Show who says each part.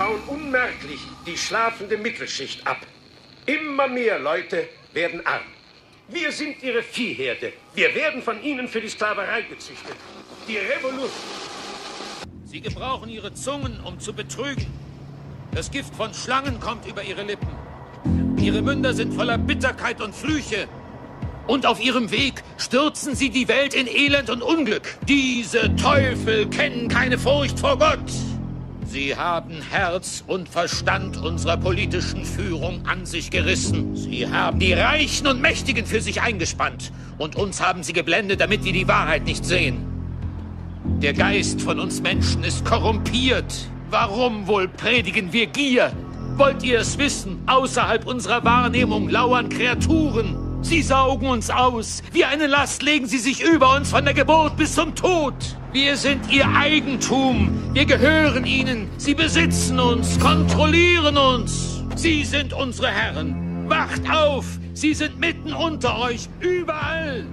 Speaker 1: bauen unmerklich die schlafende Mittelschicht ab. Immer mehr Leute werden arm. Wir sind ihre Viehherde. Wir werden von ihnen für die Sklaverei gezüchtet. Die Revolution.
Speaker 2: Sie gebrauchen ihre Zungen, um zu betrügen. Das Gift von Schlangen kommt über ihre Lippen. Ihre Münder sind voller Bitterkeit und Flüche. Und auf ihrem Weg stürzen sie die Welt in Elend und Unglück. Diese Teufel kennen keine Furcht vor Gott. Sie haben Herz und Verstand unserer politischen Führung an sich gerissen. Sie haben die Reichen und Mächtigen für sich eingespannt. Und uns haben sie geblendet, damit wir die Wahrheit nicht sehen. Der Geist von uns Menschen ist korrumpiert. Warum wohl predigen wir Gier? Wollt ihr es wissen? Außerhalb unserer Wahrnehmung lauern Kreaturen. Sie saugen uns aus. Wie eine Last legen sie sich über uns von der Geburt bis zum Tod. Wir sind ihr Eigentum. Wir gehören ihnen. Sie besitzen uns, kontrollieren uns. Sie sind unsere Herren. Wacht auf! Sie sind mitten unter euch, überall!